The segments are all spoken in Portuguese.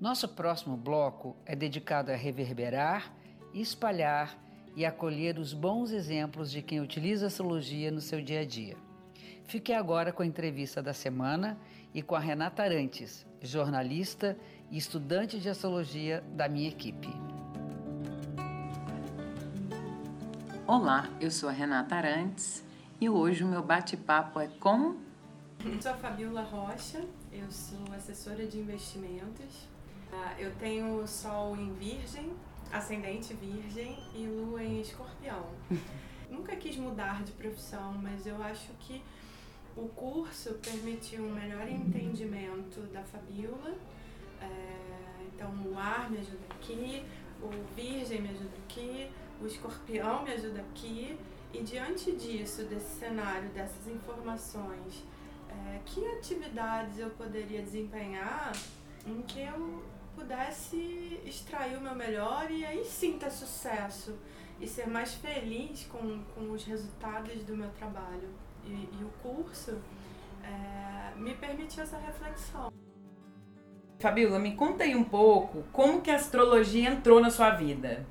Nosso próximo bloco é dedicado a reverberar, espalhar e acolher os bons exemplos de quem utiliza a astrologia no seu dia a dia. Fique agora com a entrevista da semana e com a Renata Arantes, jornalista e estudante de astrologia da minha equipe. Olá, eu sou a Renata Arantes e hoje o meu bate-papo é com. Eu sou a Fabiola Rocha, eu sou assessora de investimentos. Ah, eu tenho Sol em Virgem, Ascendente Virgem e Lua em Escorpião. Nunca quis mudar de profissão, mas eu acho que o curso permitiu um melhor entendimento da Fabiola. É, então, o ar me ajuda aqui, o Virgem me ajuda aqui, o escorpião me ajuda aqui, e diante disso, desse cenário, dessas informações, é, que atividades eu poderia desempenhar em que eu pudesse extrair o meu melhor e aí sim ter sucesso e ser mais feliz com, com os resultados do meu trabalho. E, e o curso é, me permitiu essa reflexão. Fabiola, me conta aí um pouco como que a astrologia entrou na sua vida.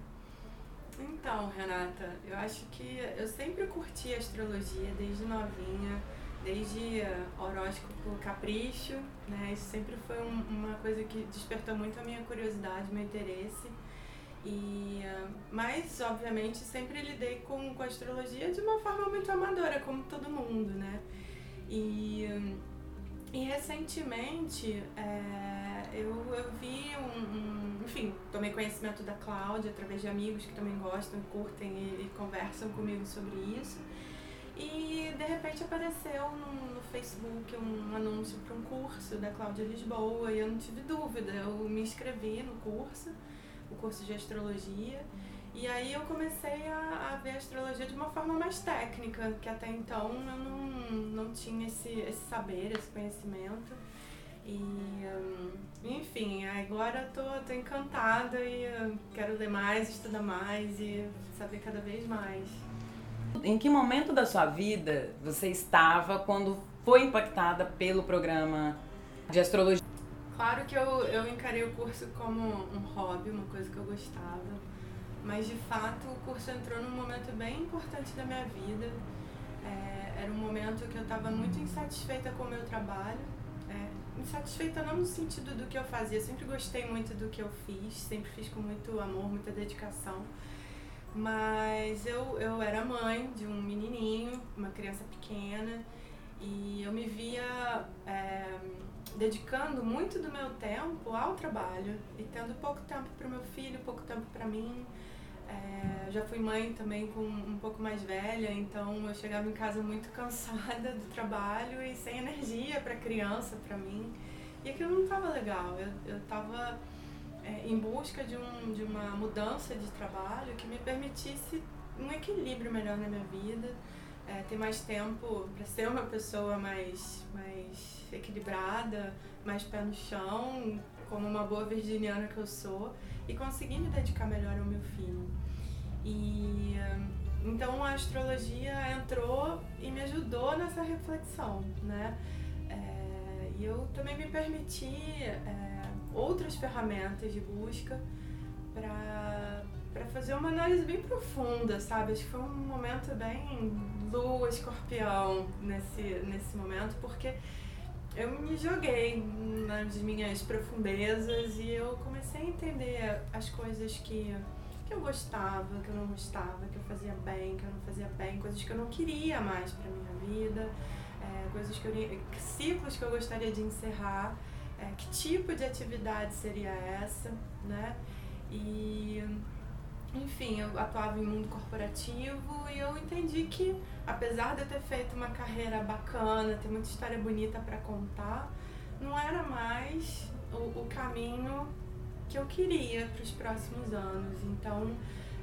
Então, Renata, eu acho que eu sempre curti a astrologia desde novinha, desde horóscopo capricho, né? Isso sempre foi um, uma coisa que despertou muito a minha curiosidade, meu interesse. E, mas, obviamente, sempre lidei com, com a astrologia de uma forma muito amadora, como todo mundo, né? E, e recentemente é, eu, eu vi um, um, Enfim, tomei conhecimento da Cláudia através de amigos que também gostam, curtem e, e conversam comigo sobre isso. E de repente apareceu no, no Facebook um anúncio para um curso da Cláudia Lisboa e eu não tive dúvida, eu me inscrevi no curso o curso de astrologia. E aí eu comecei a, a ver a astrologia de uma forma mais técnica, que até então eu não, não tinha esse, esse saber, esse conhecimento. E, um, enfim, agora tô, tô encantada e quero ler mais, estudar mais e saber cada vez mais. Em que momento da sua vida você estava quando foi impactada pelo programa de astrologia? Claro que eu, eu encarei o curso como um hobby, uma coisa que eu gostava, mas de fato o curso entrou num momento bem importante da minha vida. É, era um momento que eu estava muito insatisfeita com o meu trabalho. É, insatisfeita não no sentido do que eu fazia, eu sempre gostei muito do que eu fiz, sempre fiz com muito amor, muita dedicação. Mas eu, eu era mãe de um menininho, uma criança pequena, e eu me via. É, dedicando muito do meu tempo ao trabalho e tendo pouco tempo para o meu filho, pouco tempo para mim. É, já fui mãe também com um pouco mais velha, então eu chegava em casa muito cansada do trabalho e sem energia para criança, para mim. E aquilo não estava legal. Eu estava é, em busca de, um, de uma mudança de trabalho que me permitisse um equilíbrio melhor na minha vida é, ter mais tempo para ser uma pessoa mais, mais equilibrada, mais pé no chão, como uma boa virginiana que eu sou, e conseguir me dedicar melhor ao meu filho. E então a astrologia entrou e me ajudou nessa reflexão, né? É, e eu também me permiti é, outras ferramentas de busca para fazer uma análise bem profunda, sabe? Acho que foi um momento bem lua, escorpião nesse, nesse momento, porque eu me joguei nas minhas profundezas e eu comecei a entender as coisas que, que eu gostava, que eu não gostava, que eu fazia bem, que eu não fazia bem, coisas que eu não queria mais para minha vida, é, coisas que eu ciclos que eu gostaria de encerrar, é, que tipo de atividade seria essa, né? E enfim, eu atuava em mundo corporativo e eu entendi que, apesar de eu ter feito uma carreira bacana, ter muita história bonita para contar, não era mais o, o caminho que eu queria para os próximos anos. Então,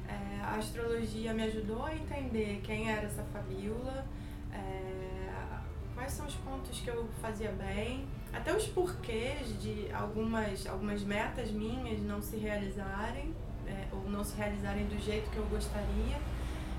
é, a astrologia me ajudou a entender quem era essa Fabiola, é, quais são os pontos que eu fazia bem, até os porquês de algumas, algumas metas minhas não se realizarem, é, ou não se realizarem do jeito que eu gostaria.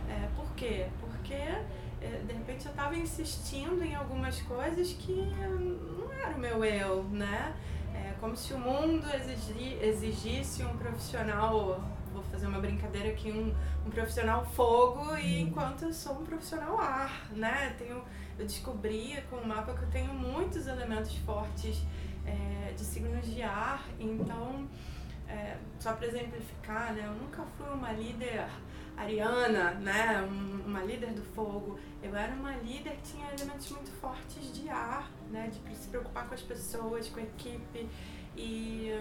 É, por quê? Porque é, de repente eu estava insistindo em algumas coisas que não era o meu eu, né? É como se o mundo exigi, exigisse um profissional, vou fazer uma brincadeira aqui, um, um profissional fogo, e uhum. enquanto eu sou um profissional ar, né? Tenho, eu descobri com o mapa que eu tenho muitos elementos fortes é, de signos de ar, então, é, só para exemplificar, né? Eu nunca fui uma líder ariana, né? Um, uma líder do fogo. Eu era uma líder que tinha elementos muito fortes de ar, né? De se preocupar com as pessoas, com a equipe. E,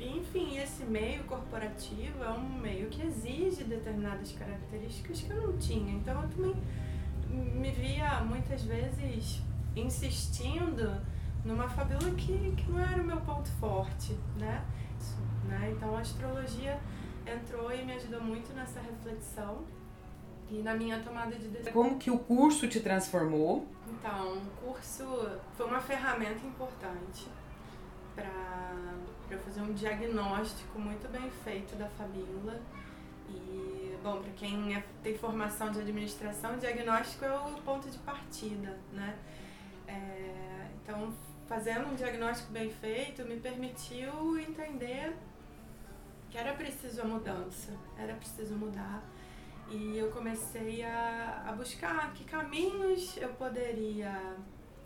enfim, esse meio corporativo é um meio que exige determinadas características que eu não tinha. Então eu também me via muitas vezes insistindo numa fabula que, que não era o meu ponto forte, né? Isso, né? Então a astrologia entrou e me ajudou muito nessa reflexão e na minha tomada de decisão. Como que o curso te transformou? Então, o curso foi uma ferramenta importante para eu fazer um diagnóstico muito bem feito da Fabiola. E, bom, para quem é, tem formação de administração, diagnóstico é o ponto de partida, né? É, então, fazendo um diagnóstico bem feito me permitiu entender que era preciso a mudança, era preciso mudar. E eu comecei a, a buscar que caminhos eu poderia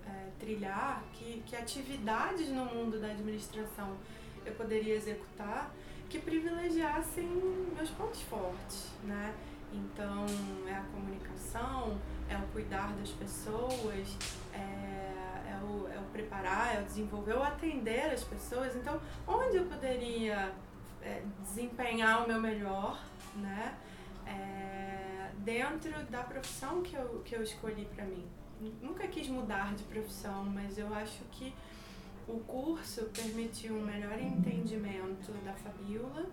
é, trilhar, que, que atividades no mundo da administração eu poderia executar que privilegiassem meus pontos fortes, né? Então, é a comunicação, é o cuidar das pessoas, é, é, o, é o preparar, é o desenvolver, é o atender as pessoas. Então, onde eu poderia é, desempenhar o meu melhor, né? É, dentro da profissão que eu, que eu escolhi para mim. Nunca quis mudar de profissão, mas eu acho que o curso permitiu um melhor entendimento da Fabiola.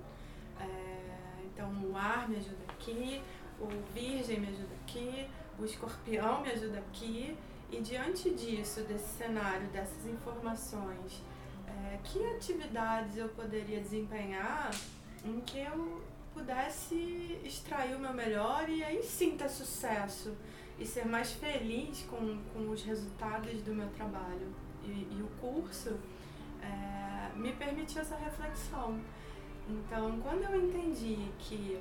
É, então, o ar me ajuda aqui, o Virgem me ajuda aqui, o Escorpião me ajuda aqui. E diante disso, desse cenário, dessas informações, é, que atividades eu poderia desempenhar em que eu pudesse extrair o meu melhor e aí sim ter sucesso e ser mais feliz com, com os resultados do meu trabalho. E, e o curso é, me permitiu essa reflexão. Então, quando eu entendi que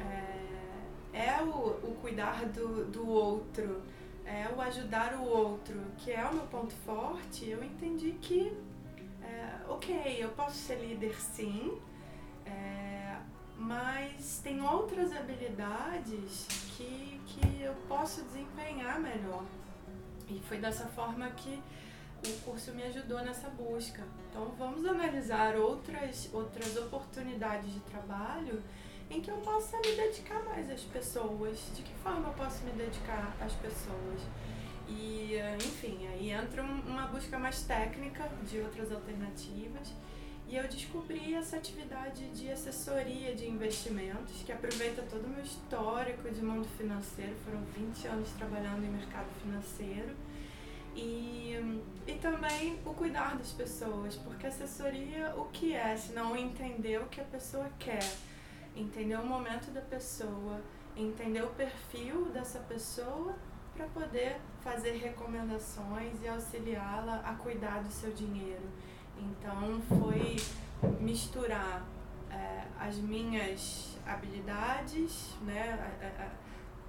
é, é o, o cuidar do, do outro, é o ajudar o outro, que é o meu ponto forte, eu entendi que ok, eu posso ser líder sim, é, mas tem outras habilidades que, que eu posso desempenhar melhor. E foi dessa forma que o curso me ajudou nessa busca. Então vamos analisar outras, outras oportunidades de trabalho em que eu possa me dedicar mais às pessoas. De que forma eu posso me dedicar às pessoas? E, enfim, aí entra uma busca mais técnica de outras alternativas. E eu descobri essa atividade de assessoria de investimentos, que aproveita todo o meu histórico de mundo financeiro, foram 20 anos trabalhando em mercado financeiro. E, e também o cuidar das pessoas, porque assessoria o que é, se não entender o que a pessoa quer, entender o momento da pessoa, entender o perfil dessa pessoa para poder fazer recomendações e auxiliá-la a cuidar do seu dinheiro. Então foi misturar é, as minhas habilidades, né,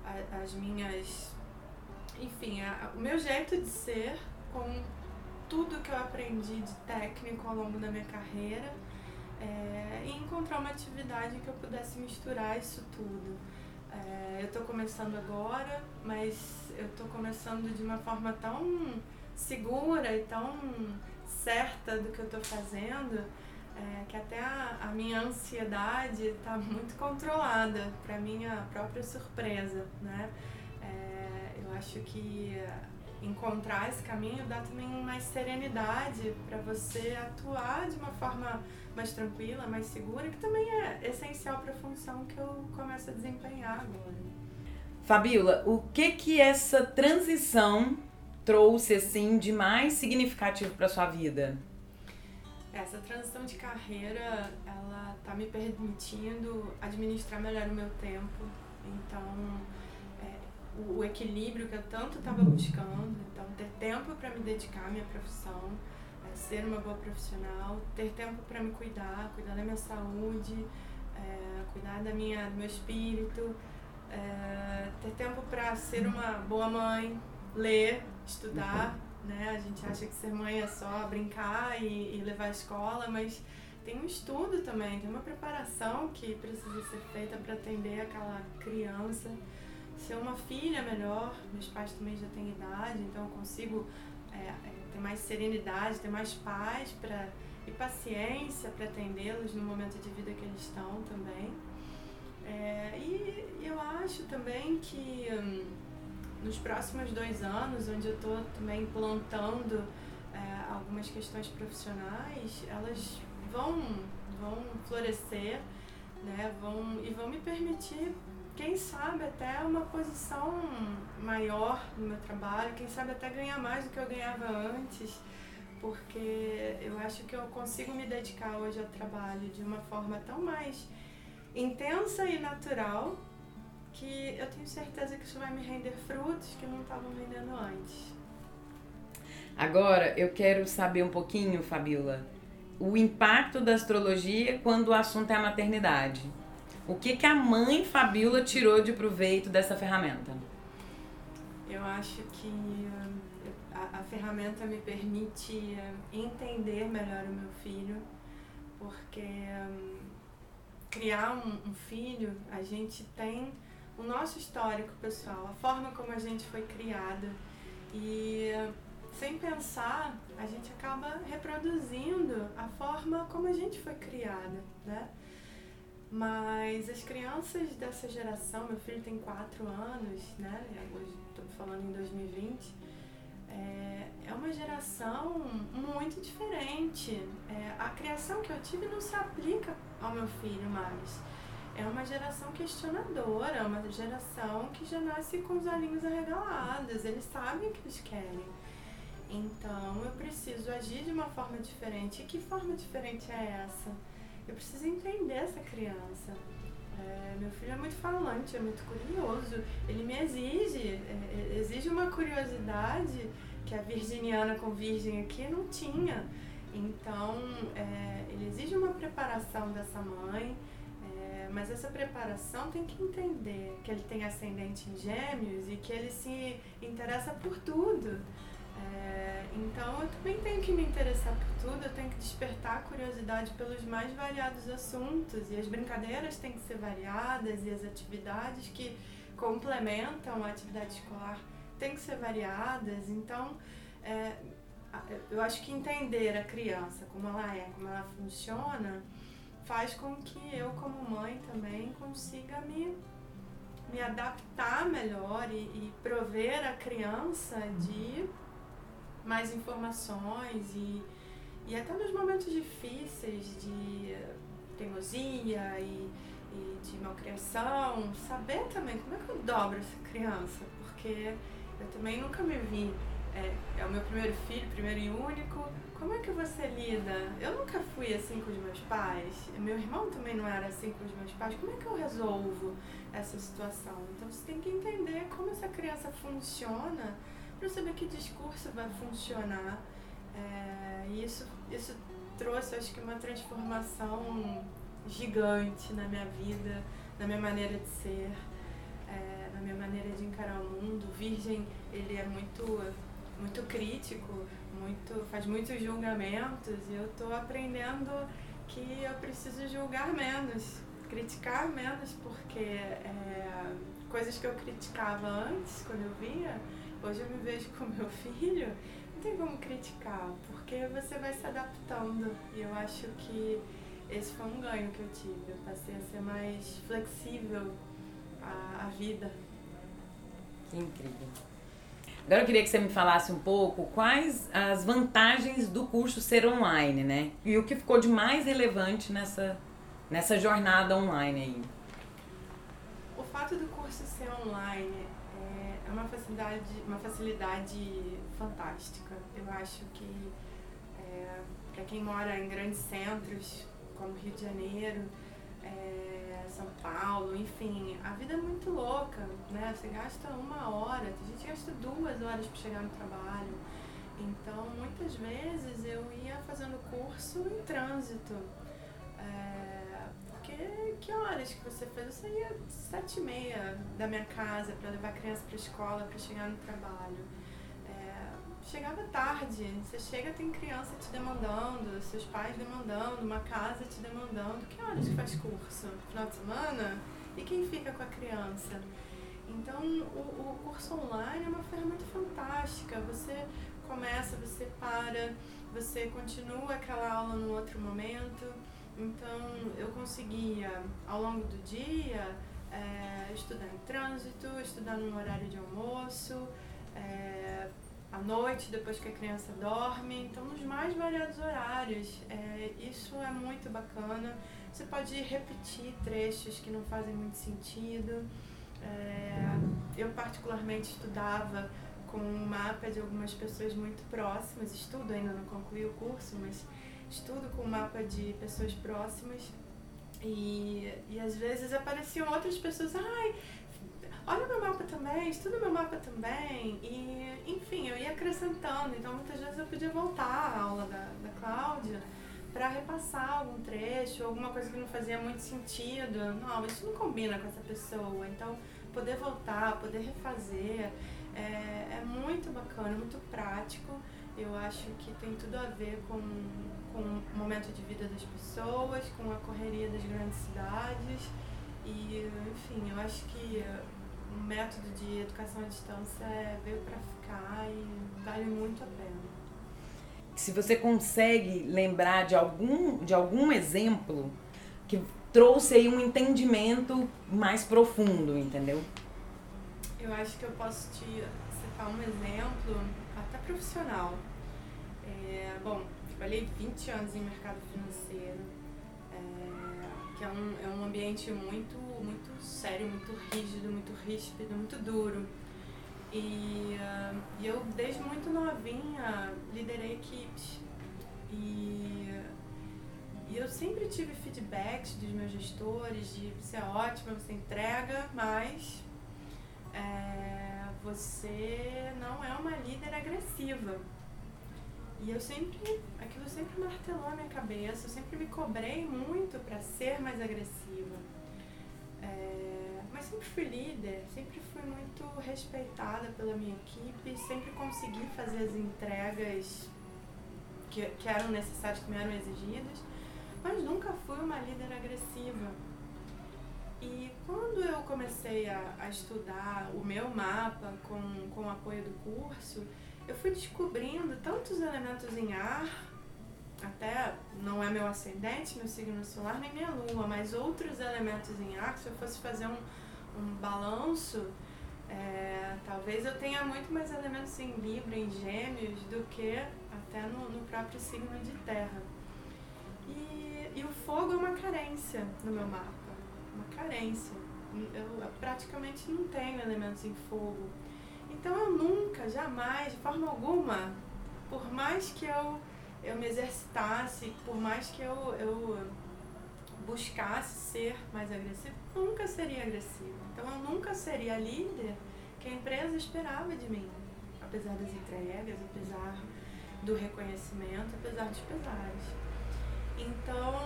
a, a, a, as minhas, enfim, o meu jeito de ser com tudo que eu aprendi de técnico ao longo da minha carreira é, e encontrar uma atividade que eu pudesse misturar isso tudo. É, eu estou começando agora, mas eu estou começando de uma forma tão segura e tão certa do que eu estou fazendo é, que até a, a minha ansiedade está muito controlada para minha própria surpresa, né? Acho que encontrar esse caminho dá também mais serenidade para você atuar de uma forma mais tranquila, mais segura, que também é essencial para a função que eu começo a desempenhar agora. Fabiola, o que que essa transição trouxe assim de mais significativo para sua vida? Essa transição de carreira, ela tá me permitindo administrar melhor o meu tempo. Então, equilíbrio que eu tanto estava buscando, então ter tempo para me dedicar à minha profissão, é, ser uma boa profissional, ter tempo para me cuidar, cuidar da minha saúde, é, cuidar da minha, do meu espírito, é, ter tempo para ser uma boa mãe, ler, estudar, né? A gente acha que ser mãe é só brincar e, e levar à escola, mas tem um estudo também, tem uma preparação que precisa ser feita para atender aquela criança, ser uma filha melhor. Meus pais também já têm idade, então eu consigo é, é, ter mais serenidade, ter mais paz para e paciência para atendê-los no momento de vida que eles estão também. É, e eu acho também que hum, nos próximos dois anos, onde eu estou também plantando é, algumas questões profissionais, elas vão, vão florescer né, vão, e vão me permitir, quem sabe, até uma posição maior no meu trabalho, quem sabe até ganhar mais do que eu ganhava antes, porque eu acho que eu consigo me dedicar hoje ao trabalho de uma forma tão mais intensa e natural que eu tenho certeza que isso vai me render frutos que não estavam rendendo antes. Agora, eu quero saber um pouquinho, Fabiola, o impacto da astrologia quando o assunto é a maternidade. O que, que a mãe Fabiola tirou de proveito dessa ferramenta? Eu acho que uh, a, a ferramenta me permite uh, entender melhor o meu filho, porque um, criar um, um filho, a gente tem o nosso histórico pessoal, a forma como a gente foi criada. E sem pensar, a gente acaba reproduzindo a forma como a gente foi criada, né? Mas as crianças dessa geração, meu filho tem 4 anos, né? Hoje estou falando em 2020. É, é uma geração muito diferente. É, a criação que eu tive não se aplica ao meu filho mais é uma geração questionadora, é uma geração que já nasce com os olhinhos arregalados, eles sabem o que eles querem. Então eu preciso agir de uma forma diferente. E que forma diferente é essa? Eu preciso entender essa criança. É, meu filho é muito falante, é muito curioso. Ele me exige, é, é exige uma curiosidade que a virginiana com virgem aqui não tinha. Então, é, ele exige uma preparação dessa mãe, mas essa preparação tem que entender que ele tem ascendente em gêmeos e que ele se interessa por tudo. É, então eu também tenho que me interessar por tudo, eu tenho que despertar a curiosidade pelos mais variados assuntos e as brincadeiras têm que ser variadas e as atividades que complementam a atividade escolar têm que ser variadas. Então é, eu acho que entender a criança, como ela é, como ela funciona, faz com que eu, como mãe, também consiga me, me adaptar melhor e, e prover a criança de mais informações e, e até nos momentos difíceis de teimosia e, e de malcriação, saber também como é que eu dobro essa criança, porque eu também nunca me vi. É, é o meu primeiro filho, primeiro e único, como é que você lida? Eu nunca fui assim com os meus pais, meu irmão também não era assim com os meus pais. Como é que eu resolvo essa situação? Então você tem que entender como essa criança funciona para saber que discurso vai funcionar. É, e isso, isso trouxe, acho que, uma transformação gigante na minha vida, na minha maneira de ser, é, na minha maneira de encarar o mundo. O Virgem, ele é muito, muito crítico muito, faz muitos julgamentos e eu estou aprendendo que eu preciso julgar menos, criticar menos, porque é, coisas que eu criticava antes, quando eu via, hoje eu me vejo com meu filho, não tem como criticar, porque você vai se adaptando. E eu acho que esse foi um ganho que eu tive. Eu passei a ser mais flexível à, à vida. Que incrível. Agora eu queria que você me falasse um pouco quais as vantagens do curso ser online, né? E o que ficou de mais relevante nessa, nessa jornada online aí. O fato do curso ser online é, uma facilidade, uma facilidade fantástica. Eu acho que é, para quem mora em grandes centros, como Rio de Janeiro, é, São Paulo, enfim, a vida é muito louca, né? Você gasta uma hora, a gente gasta duas horas para chegar no trabalho. Então, muitas vezes eu ia fazendo curso em trânsito. É, porque que horas que você fez? Eu saía sete e meia da minha casa para levar a criança para escola, para chegar no trabalho chegava tarde. Você chega, tem criança te demandando, seus pais demandando, uma casa te demandando. Que horas que faz curso? Final de semana? E quem fica com a criança? Então, o, o curso online é uma ferramenta fantástica. Você começa, você para, você continua aquela aula no outro momento. Então, eu conseguia, ao longo do dia, é, estudar em trânsito, estudar no horário de almoço, é, à noite, depois que a criança dorme, então nos mais variados horários. É, isso é muito bacana. Você pode repetir trechos que não fazem muito sentido. Eu particularmente estudava com um mapa de algumas pessoas muito próximas, estudo ainda não concluí o curso, mas estudo com mapa de pessoas próximas e, e às vezes apareciam outras pessoas, ai, olha meu mapa também, estuda meu mapa também. E, enfim, eu ia acrescentando. Então, muitas vezes eu podia voltar à aula da, da Cláudia para repassar algum trecho, alguma coisa que não fazia muito sentido. Não, isso não combina com essa pessoa. Então, poder voltar, poder refazer, é, é muito bacana, muito prático. Eu acho que tem tudo a ver com, com o momento de vida das pessoas, com a correria das grandes cidades. E, enfim, eu acho que o método de educação à distância é, veio para ficar e vale muito a pena. Se você consegue lembrar de algum, de algum exemplo que trouxe aí um entendimento mais profundo, entendeu? Eu acho que eu posso te citar um exemplo até profissional. É, bom, trabalhei 20 anos em mercado financeiro, é, que é um, é um ambiente muito, muito sério, muito rígido, muito ríspido, muito duro. E, uh, eu, desde muito novinha, liderei equipes. E, e eu sempre tive feedbacks dos meus gestores de você é ótima, você entrega, mas é, você não é uma líder agressiva. E eu sempre, aquilo sempre martelou a minha cabeça, eu sempre me cobrei muito para ser mais agressiva. É, mas sempre fui líder, sempre fui muito respeitada pela minha equipe, sempre consegui fazer as entregas que, que eram necessárias, que me eram exigidas, mas nunca fui uma líder agressiva. E quando eu comecei a, a estudar o meu mapa com, com o apoio do curso, eu fui descobrindo tantos elementos em ar até não é meu ascendente, meu signo solar, nem minha lua, mas outros elementos em ar, se eu fosse fazer um, um balanço, é, talvez eu tenha muito mais elementos em Libra, em Gêmeos, do que até no, no próprio signo de Terra. E, e o fogo é uma carência no meu mapa, uma carência. Eu, eu praticamente não tenho elementos em fogo. Então eu nunca, jamais, de forma alguma, por mais que eu eu me exercitasse, por mais que eu, eu buscasse ser mais agressivo, nunca seria agressivo. Então eu nunca seria líder que a empresa esperava de mim, apesar das entregas, apesar do reconhecimento, apesar dos pesares. Então,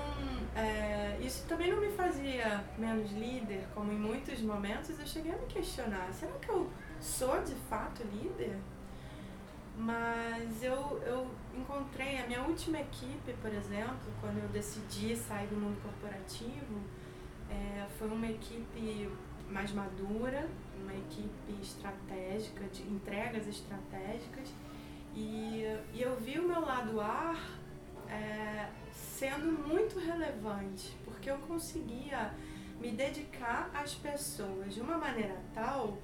é, isso também não me fazia menos líder, como em muitos momentos eu cheguei a me questionar: será que eu sou de fato líder? Mas eu, eu encontrei a minha última equipe, por exemplo, quando eu decidi sair do mundo corporativo, é, foi uma equipe mais madura, uma equipe estratégica, de entregas estratégicas, e, e eu vi o meu lado ar é, sendo muito relevante, porque eu conseguia me dedicar às pessoas de uma maneira tal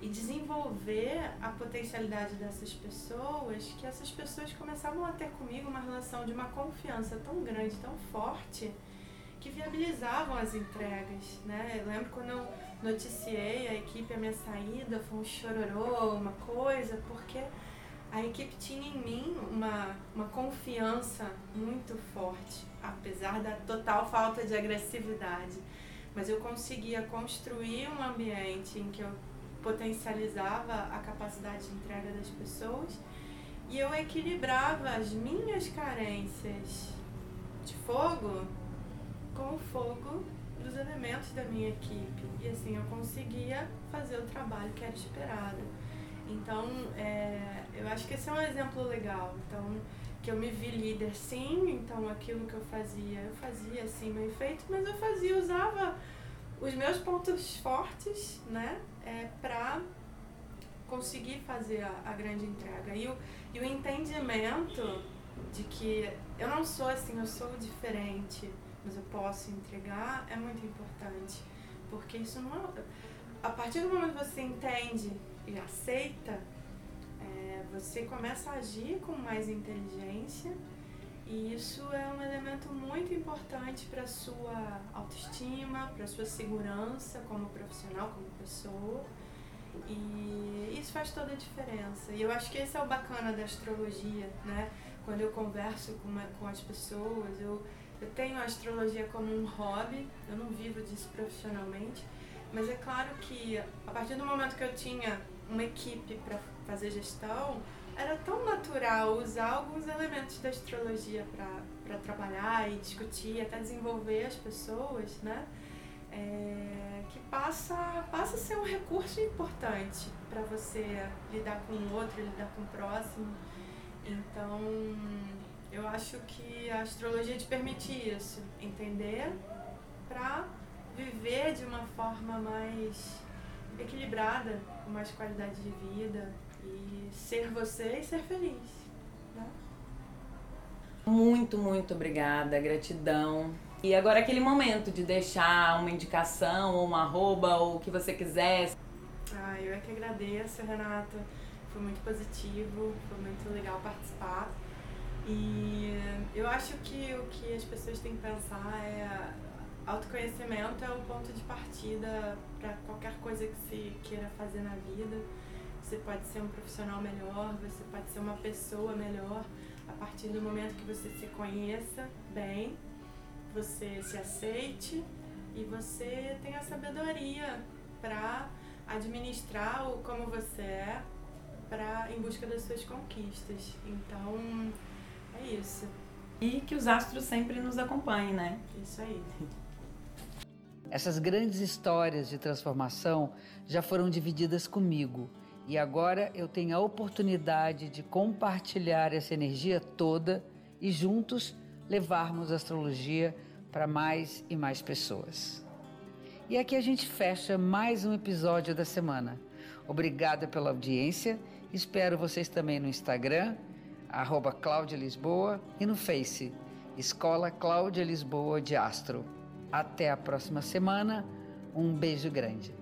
e desenvolver a potencialidade dessas pessoas, que essas pessoas começavam a ter comigo uma relação de uma confiança tão grande, tão forte, que viabilizavam as entregas, né? Eu lembro quando eu noticiei a equipe a minha saída, foi um chororô, uma coisa, porque a equipe tinha em mim uma, uma confiança muito forte, apesar da total falta de agressividade. Mas eu conseguia construir um ambiente em que eu potencializava a capacidade de entrega das pessoas e eu equilibrava as minhas carências de fogo com o fogo dos elementos da minha equipe. E assim eu conseguia fazer o trabalho que era esperado. Então, é, eu acho que esse é um exemplo legal. Então, que eu me vi líder sim, então aquilo que eu fazia, eu fazia assim, meio feito, mas eu fazia, usava os meus pontos fortes, né, é, para conseguir fazer a, a, grande entrega. E o, e o entendimento de que eu não sou assim, eu sou diferente, mas eu posso entregar, é muito importante. Porque isso não é. A partir do momento que você entende e aceita, é, você começa a agir com mais inteligência e isso é um elemento muito importante para sua autoestima, para sua segurança como profissional, como pessoa. E isso faz toda a diferença. E eu acho que esse é o bacana da astrologia, né? Quando eu converso com, uma, com as pessoas, eu, eu tenho a astrologia como um hobby, eu não vivo disso profissionalmente, mas é claro que a partir do momento que eu tinha uma equipe para fazer gestão, era tão natural usar alguns elementos da astrologia para trabalhar e discutir, até desenvolver as pessoas, né? É, que passa, passa a ser um recurso importante para você lidar com o outro, lidar com o próximo. Então, eu acho que a astrologia te permite isso, entender para viver de uma forma mais equilibrada, com mais qualidade de vida e ser você e ser feliz. Né? Muito, muito obrigada, gratidão. E agora aquele momento de deixar uma indicação, ou uma arroba, ou o que você quiser. Ah, eu é que agradeço, Renata. Foi muito positivo, foi muito legal participar. E eu acho que o que as pessoas têm que pensar é autoconhecimento é o ponto de partida para qualquer coisa que se queira fazer na vida. Você pode ser um profissional melhor, você pode ser uma pessoa melhor a partir do momento que você se conheça bem, você se aceite e você tenha sabedoria para administrar o como você é para em busca das suas conquistas. Então, é isso. E que os astros sempre nos acompanhem, né? Isso aí. Essas grandes histórias de transformação já foram divididas comigo e agora eu tenho a oportunidade de compartilhar essa energia toda e juntos levarmos a astrologia para mais e mais pessoas. E aqui a gente fecha mais um episódio da semana. Obrigada pela audiência. Espero vocês também no Instagram, arroba Cláudia Lisboa, e no Face, Escola Cláudia Lisboa de Astro. Até a próxima semana. Um beijo grande.